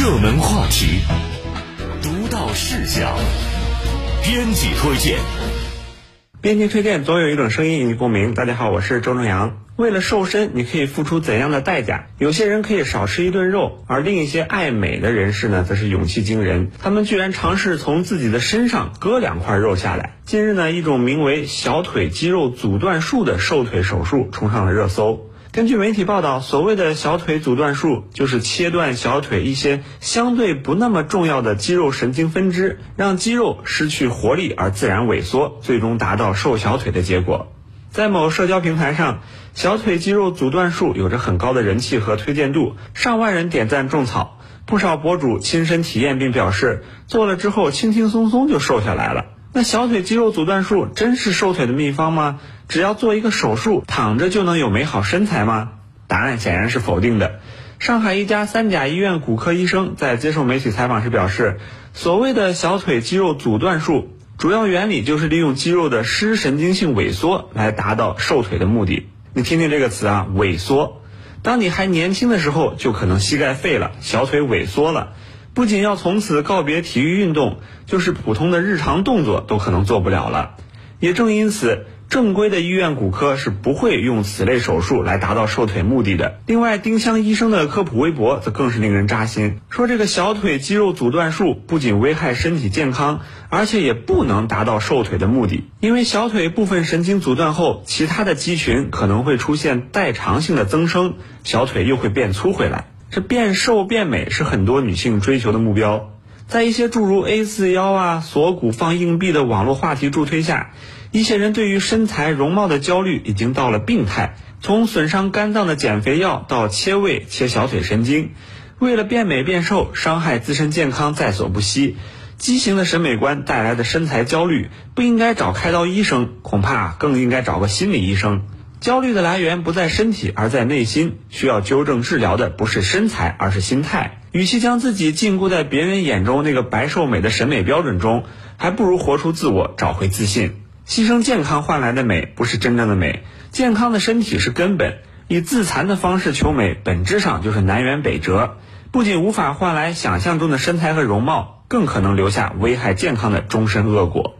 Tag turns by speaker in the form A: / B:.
A: 热门话题，独到视角，编辑推荐。
B: 编辑推荐总有一种声音引起共鸣。大家好，我是周正阳。为了瘦身，你可以付出怎样的代价？有些人可以少吃一顿肉，而另一些爱美的人士呢，则是勇气惊人。他们居然尝试从自己的身上割两块肉下来。近日呢，一种名为小腿肌肉阻断术的瘦腿手术冲上了热搜。根据媒体报道，所谓的小腿阻断术，就是切断小腿一些相对不那么重要的肌肉神经分支，让肌肉失去活力而自然萎缩，最终达到瘦小腿的结果。在某社交平台上，小腿肌肉阻断术有着很高的人气和推荐度，上万人点赞种草，不少博主亲身体验并表示，做了之后轻轻松松就瘦下来了。那小腿肌肉阻断术真是瘦腿的秘方吗？只要做一个手术，躺着就能有美好身材吗？答案显然是否定的。上海一家三甲医院骨科医生在接受媒体采访时表示，所谓的小腿肌肉阻断术，主要原理就是利用肌肉的失神经性萎缩来达到瘦腿的目的。你听听这个词啊，萎缩。当你还年轻的时候，就可能膝盖废了，小腿萎缩了。不仅要从此告别体育运动，就是普通的日常动作都可能做不了了。也正因此，正规的医院骨科是不会用此类手术来达到瘦腿目的的。另外，丁香医生的科普微博则更是令人扎心，说这个小腿肌肉阻断术不仅危害身体健康，而且也不能达到瘦腿的目的。因为小腿部分神经阻断后，其他的肌群可能会出现代偿性的增生，小腿又会变粗回来。这变瘦变美是很多女性追求的目标，在一些诸如 A 四腰啊、锁骨放硬币的网络话题助推下，一些人对于身材容貌的焦虑已经到了病态。从损伤肝脏的减肥药到切胃切小腿神经，为了变美变瘦，伤害自身健康在所不惜。畸形的审美观带来的身材焦虑，不应该找开刀医生，恐怕更应该找个心理医生。焦虑的来源不在身体而在内心需要纠正治疗的不是身材而是心态。与其将自己禁锢在别人眼中那个白瘦美的审美标准中还不如活出自我找回自信。牺牲健康换来的美不是真正的美健康的身体是根本以自残的方式求美本质上就是南辕北辙。不仅无法换来想象中的身材和容貌更可能留下危害健康的终身恶果。